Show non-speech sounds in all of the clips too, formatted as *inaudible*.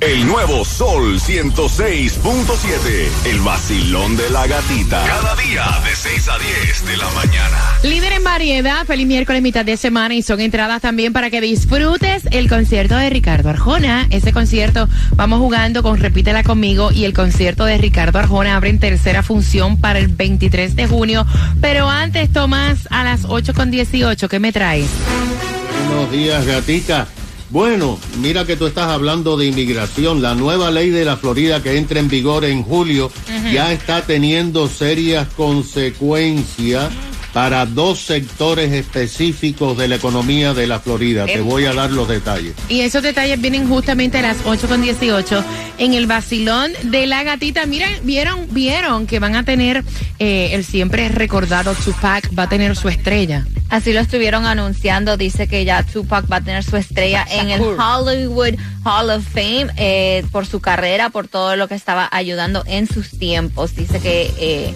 El nuevo Sol 106.7. El vacilón de la gatita. Cada día de 6 a 10 de la mañana. Líder en variedad, feliz miércoles, mitad de semana y son entradas también para que disfrutes el concierto de Ricardo Arjona. Ese concierto, vamos jugando con Repítela conmigo y el concierto de Ricardo Arjona abre en tercera función para el 23 de junio. Pero antes, Tomás, a las 8 con 18, ¿qué me traes? Buenos días, gatita. Bueno, mira que tú estás hablando de inmigración. La nueva ley de la Florida que entra en vigor en julio ya está teniendo serias consecuencias para dos sectores específicos de la economía de la Florida. Te voy a dar los detalles. Y esos detalles vienen justamente a las 8 con 18 en el vacilón de la gatita. Miren, vieron, vieron que van a tener eh, el siempre recordado Tupac va a tener su estrella. Así lo estuvieron anunciando. Dice que ya Tupac va a tener su estrella en el Hollywood Hall of Fame eh, por su carrera, por todo lo que estaba ayudando en sus tiempos. Dice que eh,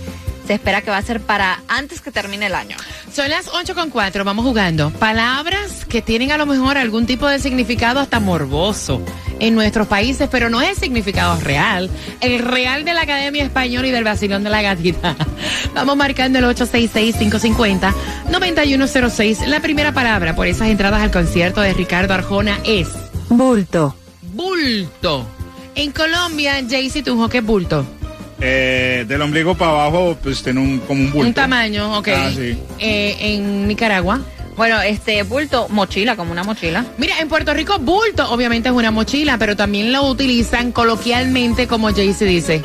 se espera que va a ser para antes que termine el año. Son las 8 con 4, vamos jugando. Palabras que tienen a lo mejor algún tipo de significado hasta morboso en nuestros países, pero no es el significado real. El real de la Academia Española y del Vacilón de la Gatita. *laughs* Vamos marcando el 866-550-9106. La primera palabra por esas entradas al concierto de Ricardo Arjona es Bulto. bulto. En Colombia, Jaycee Tunjo, ¿qué es bulto? Eh, del ombligo para abajo, pues tiene un, como un bulto. Un tamaño, ok. Ah, sí. Eh, en Nicaragua. Bueno, este bulto, mochila, como una mochila. Mira, en Puerto Rico, bulto obviamente es una mochila, pero también lo utilizan coloquialmente como Jaycee dice.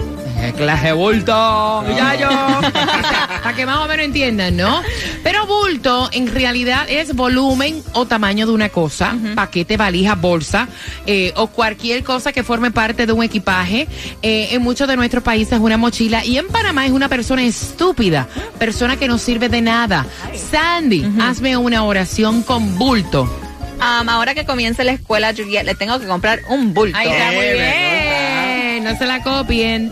Clase bulto, ya yo. Para que más o menos entiendan, ¿no? Pero bulto en realidad es volumen o tamaño de una cosa, paquete, valija, bolsa, eh, o cualquier cosa que forme parte de un equipaje. Eh, en muchos de nuestros países es una mochila y en Panamá es una persona estúpida, persona que no sirve de nada. Sandy, hazme una oración con bulto. Um, ahora que comience la escuela, Juliet, le tengo que comprar un bulto. Ahí está, muy Eh, bien. No se la copien.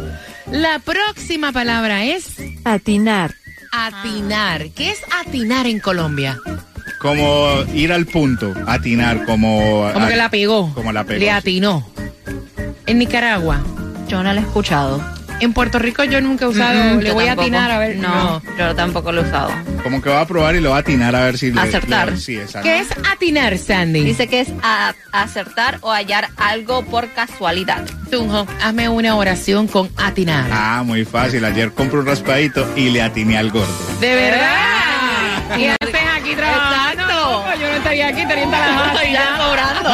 La próxima palabra es Atinar. atinar. ¿Qué es atinar en Colombia? Como ir al punto, atinar, como... Como a- que la pegó. Como la pegó. Le atinó. En Nicaragua. Yo no lo he escuchado. En Puerto Rico yo nunca he usado. Mm, le yo voy a atinar a ver. No, yo tampoco lo he usado. Como que va a probar y lo va a atinar a ver si... le- Acertar. le- sí, exacto. ¿Qué es atinar, Sandy? Dice que es a- acertar o hallar algo por casualidad. Tunjo, hazme una oración con atinar. Ah, muy fácil. Ayer compré un raspadito y le atiné al gordo. De verdad. Y haces aquí trabajando. Yo no estaría aquí, estaría en Tallahassee Ya cobrando.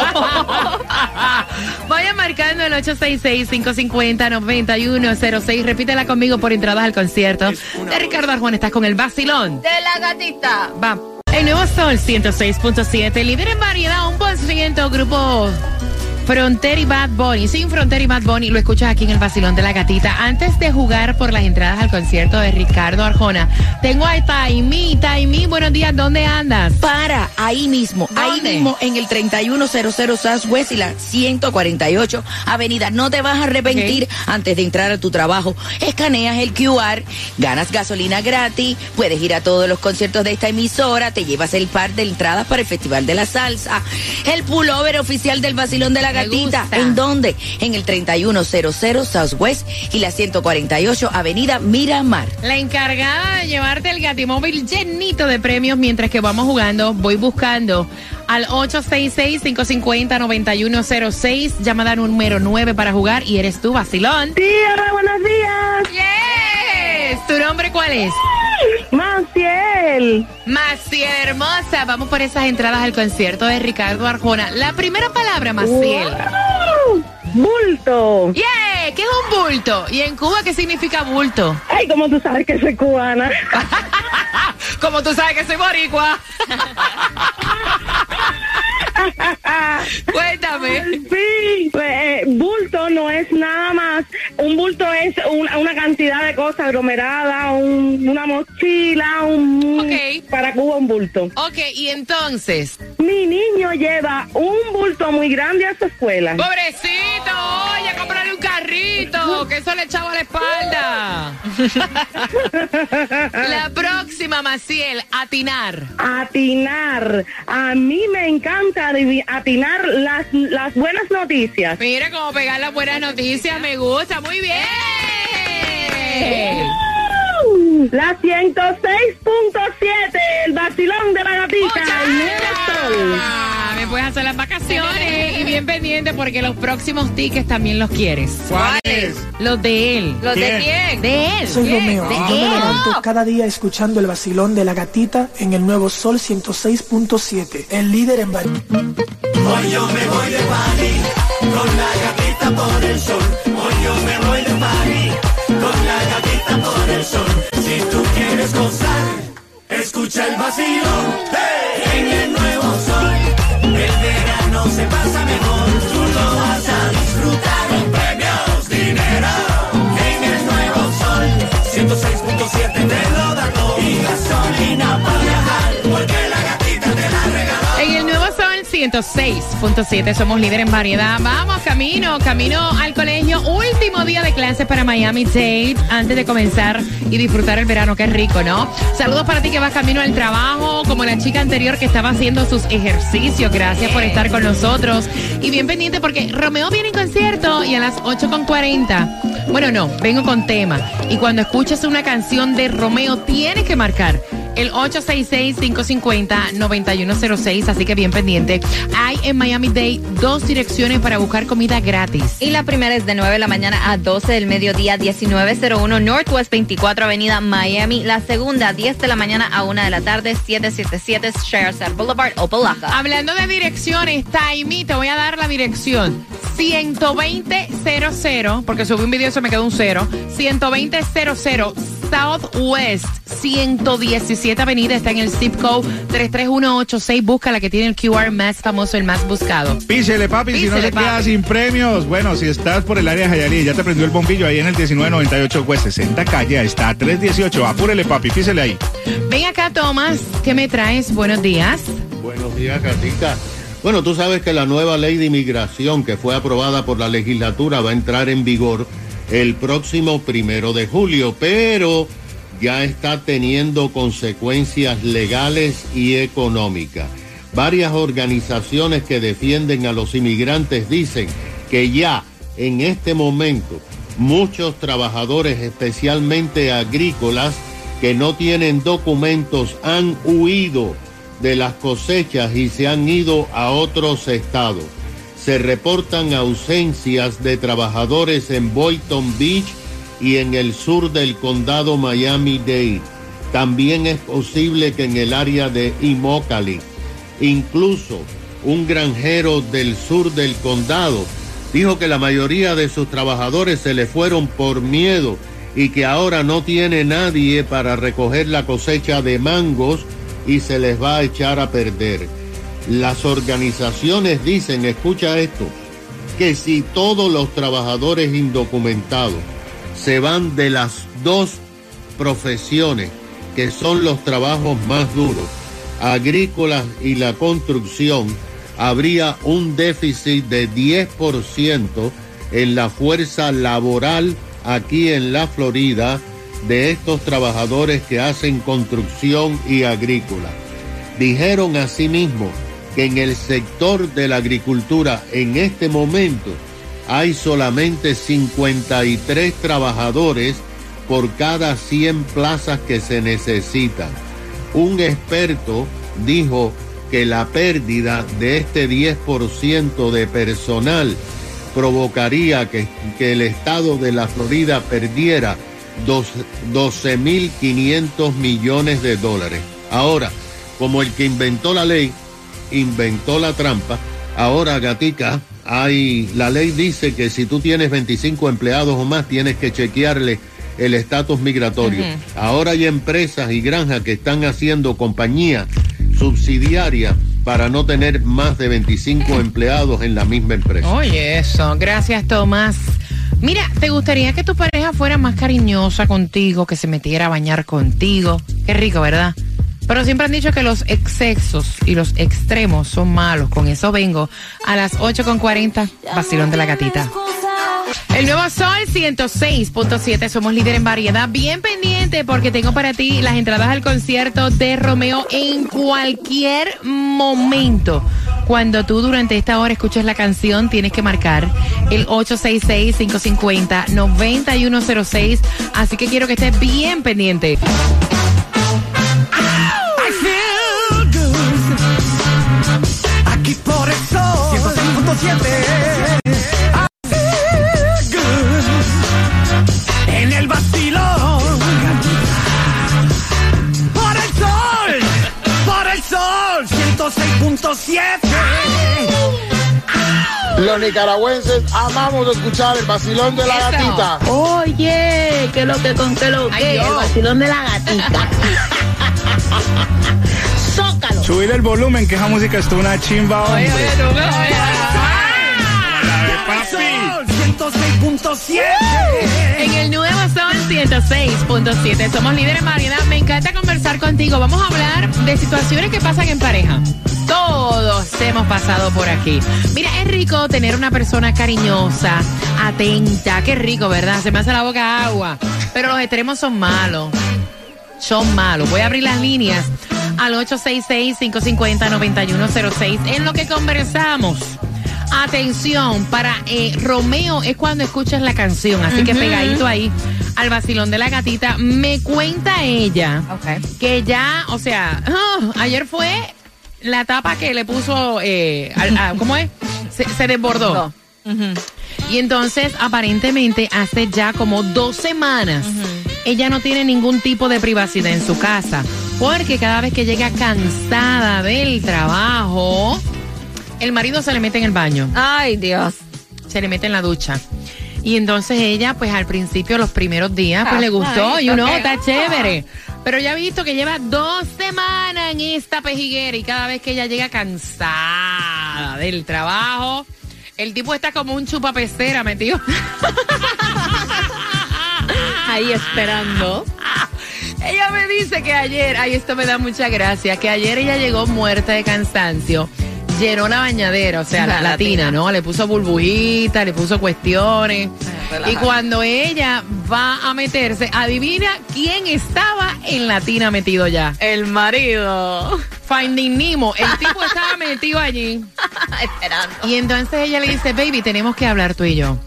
*laughs* Vayan marcando el 866-550-9106. Repítela conmigo por entradas al concierto de Ricardo Arjona. Estás con el vacilón. De la gatita. Va. El nuevo Sol 106.7, líder en variedad, un por ciento, grupo Frontier y Bad Bunny. Sin Frontier y Bad Bunny, lo escuchas aquí en el Vacilón de la Gatita. Antes de jugar por las entradas al concierto de Ricardo Arjona, tengo a Taimi. Taimi, buenos días, ¿dónde andas? Para ahí mismo, ahí mismo en el 3100 Southwest y la 148 Avenida. No te vas a arrepentir antes de entrar a tu trabajo. Escaneas el QR, ganas gasolina gratis, puedes ir a todos los conciertos de esta emisora, te llevas el par de entradas para el Festival de la Salsa, el pullover oficial del Vacilón de la Me Gatita. gusta. ¿En dónde? En el 3100 Southwest y la 148 Avenida Miramar. La encargada de llevarte el gatimóvil llenito de premios mientras que vamos jugando, voy buscando al 866-550-9106, llamada número 9 para jugar y eres tú, vacilón. Sí, hola, buenos días. Yes. ¿Tu nombre cuál es? Maciel. Maciel hermosa. Vamos por esas entradas al concierto de Ricardo Arjona. La primera palabra, Maciel. Wow. Bulto. ¡Yay! ¿qué es un bulto? ¿Y en Cuba qué significa bulto? Ay, como tú sabes que soy cubana. *laughs* Como tú sabes que soy boricua. *laughs* *laughs* Cuéntame. Sí, pues, eh, bulto no es nada más. Un bulto es una, una cantidad de cosas aglomeradas, un- una mochila, un... Para Cuba un bulto. Ok, y entonces, Mi niño lleva un bulto muy grande a su escuela. pobrecito, oye, cómprale un carrito, que eso le echaba a la espalda. *laughs* próxima, Maciel, atinar. Atinar. A mí me encanta atinar las, las buenas noticias. Mira cómo pegar las buenas noticias, me gusta, muy bien. La 106.7, el vacilón de la gatita. El nuevo sol. Ah, Me puedes hacer las vacaciones y bien pendiente porque los próximos tickets también los quieres. ¿Cuáles? Los de él. ¿Los de ¿Quién? quién? De él. Soy ¿Qué? Romeo. De Yo me él. levanto cada día escuchando el vacilón de la gatita en el nuevo Sol 106.7, el líder en vari- En se pasa mejor, tú lo vas a disfrutar con premios, dinero, en el nuevo sol, 106.7 106.7 somos líder en variedad. Vamos, camino, camino al colegio. Último día de clases para Miami Dade antes de comenzar y disfrutar el verano. Qué rico, ¿no? Saludos para ti que vas camino al trabajo, como la chica anterior que estaba haciendo sus ejercicios. Gracias por estar con nosotros. Y bien pendiente porque Romeo viene en concierto y a las 8.40. Bueno, no, vengo con tema. Y cuando escuches una canción de Romeo, tienes que marcar el 866-550-9106, así que bien pendiente. Hay en Miami Day dos direcciones para buscar comida gratis. Y la primera es de 9 de la mañana a 12 del mediodía, 1901 Northwest 24 Avenida Miami. La segunda, 10 de la mañana a 1 de la tarde, 777 Sherazade Boulevard, Opalaca. Hablando de direcciones, Taimi, te voy a dar la dirección. 12000, porque subí un video y se me quedó un cero. 12000 Southwest 117 Avenida, está en el zip code 33186. Busca la que tiene el QR más famoso, el más buscado. Písele, papi, si no se queda sin premios. Bueno, si estás por el área de Jayalí y ya te prendió el bombillo ahí en el 1998 West 60 calle, está 318. Apúrele, papi, písele ahí. Ven acá, Tomás, ¿qué me traes? Buenos días. Buenos días, Gatica. Bueno, tú sabes que la nueva ley de inmigración que fue aprobada por la legislatura va a entrar en vigor el próximo primero de julio, pero ya está teniendo consecuencias legales y económicas. Varias organizaciones que defienden a los inmigrantes dicen que ya en este momento muchos trabajadores, especialmente agrícolas, que no tienen documentos han huido de las cosechas y se han ido a otros estados. Se reportan ausencias de trabajadores en Boynton Beach y en el sur del condado Miami-Dade. También es posible que en el área de Immokalee. Incluso un granjero del sur del condado dijo que la mayoría de sus trabajadores se le fueron por miedo y que ahora no tiene nadie para recoger la cosecha de mangos y se les va a echar a perder. Las organizaciones dicen, escucha esto, que si todos los trabajadores indocumentados se van de las dos profesiones que son los trabajos más duros, agrícolas y la construcción, habría un déficit de 10% en la fuerza laboral aquí en la Florida de estos trabajadores que hacen construcción y agrícola. Dijeron asimismo que en el sector de la agricultura en este momento hay solamente 53 trabajadores por cada 100 plazas que se necesitan. Un experto dijo que la pérdida de este 10% de personal provocaría que, que, el estado de la Florida perdiera 12.500 millones de dólares. Ahora, como el que inventó la ley, inventó la trampa, ahora Gatica, hay, la ley dice que si tú tienes 25 empleados o más, tienes que chequearle el estatus migratorio. Ahora hay empresas y granjas que están haciendo compañía subsidiaria para no tener más de 25 empleados en la misma empresa. Oye, eso. Gracias, Tomás. Mira, ¿te gustaría que tu pareja fuera más cariñosa contigo, que se metiera a bañar contigo? Qué rico, ¿verdad? Pero siempre han dicho que los excesos y los extremos son malos. Con eso vengo a las 8.40, vacilón de la gatita. El nuevo Sol 106.7, somos líder en variedad. Bien pendiente porque tengo para ti las entradas al concierto de Romeo en cualquier momento. Cuando tú durante esta hora escuches la canción, tienes que marcar el 866-550-9106. Así que quiero que estés bien pendiente. 106.7. Los nicaragüenses amamos escuchar el vacilón de la Eso. gatita. Oye, que lo que con que lo que, el vacilón de la gatita. *laughs* Zócalo. Subir el volumen, que esa música está una chimba, hombre. Oye, oye, oye. 106.7. En el nuevo Sol 106.7. Somos líderes en variedad. Me encanta conversar contigo. Vamos a hablar de situaciones que pasan en pareja. Todos hemos pasado por aquí. Mira, es rico tener una persona cariñosa, atenta. Qué rico, ¿verdad? Se me hace la boca agua. Pero los extremos son malos. Son malos. Voy a abrir las líneas al 866-550-9106 en lo que conversamos. Atención, para eh, Romeo es cuando escuchas la canción, así que pegadito ahí al vacilón de la gatita. Me cuenta ella que ya, o sea, ah, ayer fue la tapa que le puso, eh, al- a- ¿cómo es? Se, se desbordó. Y entonces, aparentemente, hace ya como dos semanas, ella no tiene ningún tipo de privacidad en su casa. Porque cada vez que llega cansada del trabajo, el marido se le mete en el baño, Ay, Dios. se le mete en la ducha. Y entonces ella, pues al principio, los primeros días, pues le gustó, y uno, está chévere. Pero ya ha visto que lleva dos semanas en esta pejiguera y cada vez que ella llega cansada del trabajo, el tipo está como un chupapecera metido. *laughs* Ahí esperando. Ella me dice que ayer, ay, esto me da mucha gracia, que ayer ella llegó muerta de cansancio, llenó la bañadera, o sea, la, La latina, latina. ¿no? Le puso burbujitas, le puso cuestiones. relaja. Y cuando ella va a meterse, adivina quién estaba en la tina metido ya. El marido. Finding Nemo, el tipo estaba *laughs* metido allí. esperando. Y entonces ella le dice, baby, tenemos que hablar tú y yo.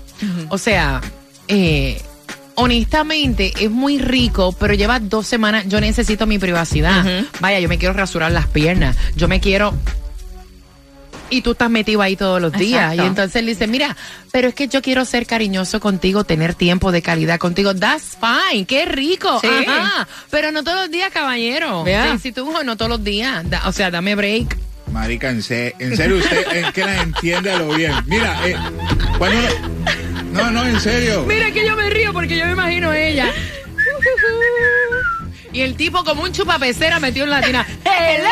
O sea, eh, honestamente es muy rico, pero lleva dos semanas, yo necesito mi privacidad. Vaya, yo me quiero rasurar las piernas, yo me quiero... Y tú estás metido ahí todos los días. Exacto. Y entonces él dice, mira, pero es que yo quiero ser cariñoso contigo, tener tiempo de calidad contigo. That's fine, qué rico. Sí. Ajá. Pero no todos los días, caballero. Vea. Si tú, no todos los días. Da- o sea, dame break. Marica, en, se- en serio, usted es que la entiende a lo bien. Mira, eh, cuando No, no, en serio. Mira que yo me río porque yo me imagino a ella. *laughs* Y el tipo como un chupapecera metió en la tina. ¡Hello!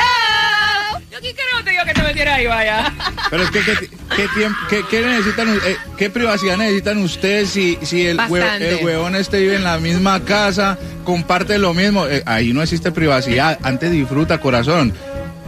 Aquí creo que te digo que te metiera ahí, vaya. Pero es que, ¿qué, qué tiempo, qué, qué necesitan, eh, qué privacidad necesitan ustedes si, si el, Bastante. el huevón este vive en la misma casa, comparte lo mismo? Eh, ahí no existe privacidad. Antes disfruta, corazón.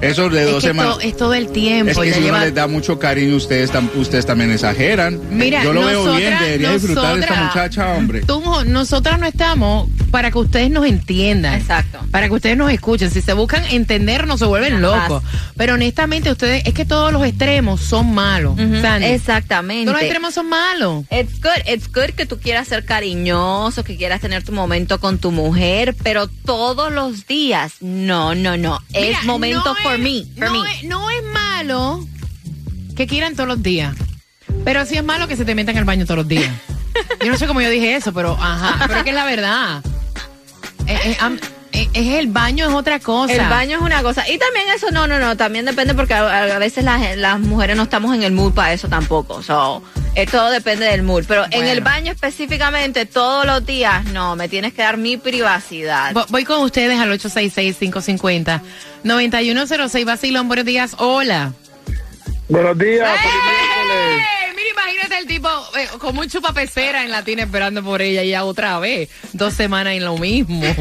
Eso de Es, dos que semanas. to- es todo el tiempo. Es que ya si lleva- uno les da mucho cariño, ustedes, tam- ustedes también exageran. Mira, Yo lo veo bien, debería disfrutar esta nosotras- muchacha, hombre. Tú, nosotras no estamos para que ustedes nos entiendan. Exacto. Para que ustedes nos escuchen. Si se buscan entender, no se vuelven Jamás. locos. Pero honestamente, ustedes, es que todos los extremos son malos. Exactamente. Todos los extremos son malos. It's good, it's good que tú quieras ser cariñoso, que quieras tener tu momento con tu mujer, pero todos los días, no, no, no. Mira, es momento no for me, for no me. Es, no es malo que quieran todos los días. Pero sí es malo que se te metan al baño todos los días. *laughs* Yo no sé cómo yo dije eso, pero ajá. Pero es que es la verdad. Eh, eh, eh, eh, es el baño, es otra cosa. El baño es una cosa. Y también eso, no, no, no, también depende porque a, a veces las, las mujeres no estamos en el mood para eso tampoco. So, eh, todo depende del mood. Pero en el baño específicamente, todos los días, no, me tienes que dar mi privacidad. Vo- Voy con ustedes al 866-550-9106. Basilón, buenos días. Hola. Buenos días. ¡Eh! Mira, imagínate el tipo eh, con un chupapecera en Latina esperando por ella y ya otra vez. Dos semanas en lo mismo. *laughs*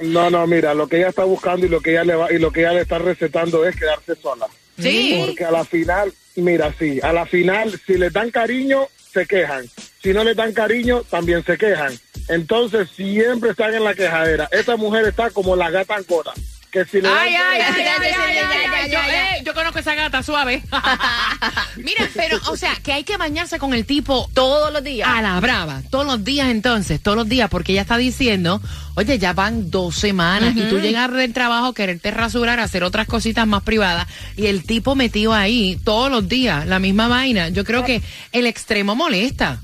No, no, mira, lo que ella está buscando y lo que ella le va y lo que ella le está recetando es quedarse sola. Sí. Porque a la final, mira, sí, a la final, si le dan cariño, se quejan. Si no le dan cariño, también se quejan. Entonces, siempre están en la quejadera. Esta mujer está como la gata ancora. Que si le Ay, ay, ay, ay, ay, ay, ay, yo, eh, yo conozco esa gata suave. *laughs* Mira, pero, o sea, que hay que bañarse con el tipo todos los días. A la brava, todos los días entonces, todos los días, porque ella está diciendo, oye, ya van dos semanas y tú llegas del trabajo, quererte rasurar, hacer otras cositas más privadas y el tipo metido ahí todos los días, la misma vaina. Yo creo que el extremo molesta.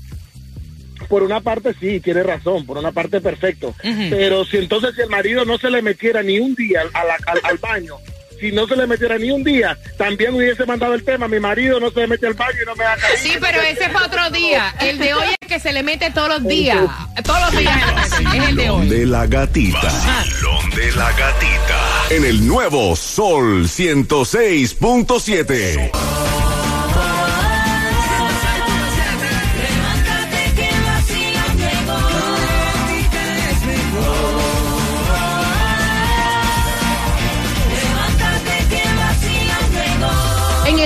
Por una parte sí, tiene razón, por una parte perfecto. Pero si entonces si el marido no se le metiera ni un día a la- al, al baño, si no se le metiera ni un día, también hubiese mandado el tema, mi marido no se le mete al baño y no me da cariño. Sí, pero ese es para otro día. El de hoy es que se le mete todos los días. Todos los días es el de hoy. De la gatita. De la gatita. En el nuevo Sol 106.7.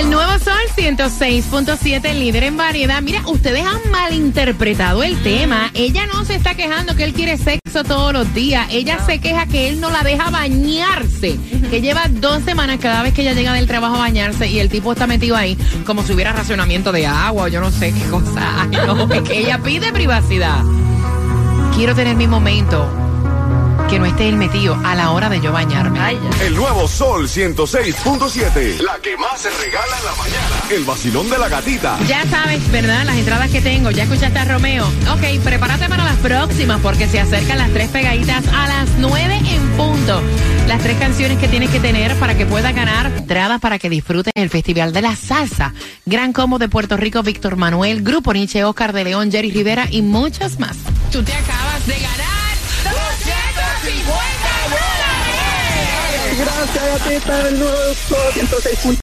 el Nuevo Sol 106.7, líder en variedad. Mira, ustedes han malinterpretado el tema. Ella no se está quejando que él quiere sexo todos los días. Ella se queja que él no la deja bañarse. Que lleva dos semanas cada vez que ella llega del trabajo a bañarse y el tipo está metido ahí como si hubiera racionamiento de agua o yo no sé qué cosa. *laughs* Ay, no, es que ella pide privacidad. Quiero tener mi momento. Que no esté él metido a la hora de yo bañarme. El nuevo Sol 106.7. La que más se regala en la mañana. El vacilón de la gatita. Ya sabes, ¿verdad? Las entradas que tengo. Ya escuchaste a Romeo. Ok, prepárate para las próximas porque se acercan las tres pegaditas a las nueve en punto. Las tres canciones que tienes que tener para que puedas ganar entradas para que disfrutes el Festival de la Salsa. Gran Combo de Puerto Rico, Víctor Manuel, Grupo Nietzsche, Oscar de León, Jerry Rivera y muchos más. Tú te acabas de ganar 250 dólares. Gracias, gatita, del nuevo Sol 106.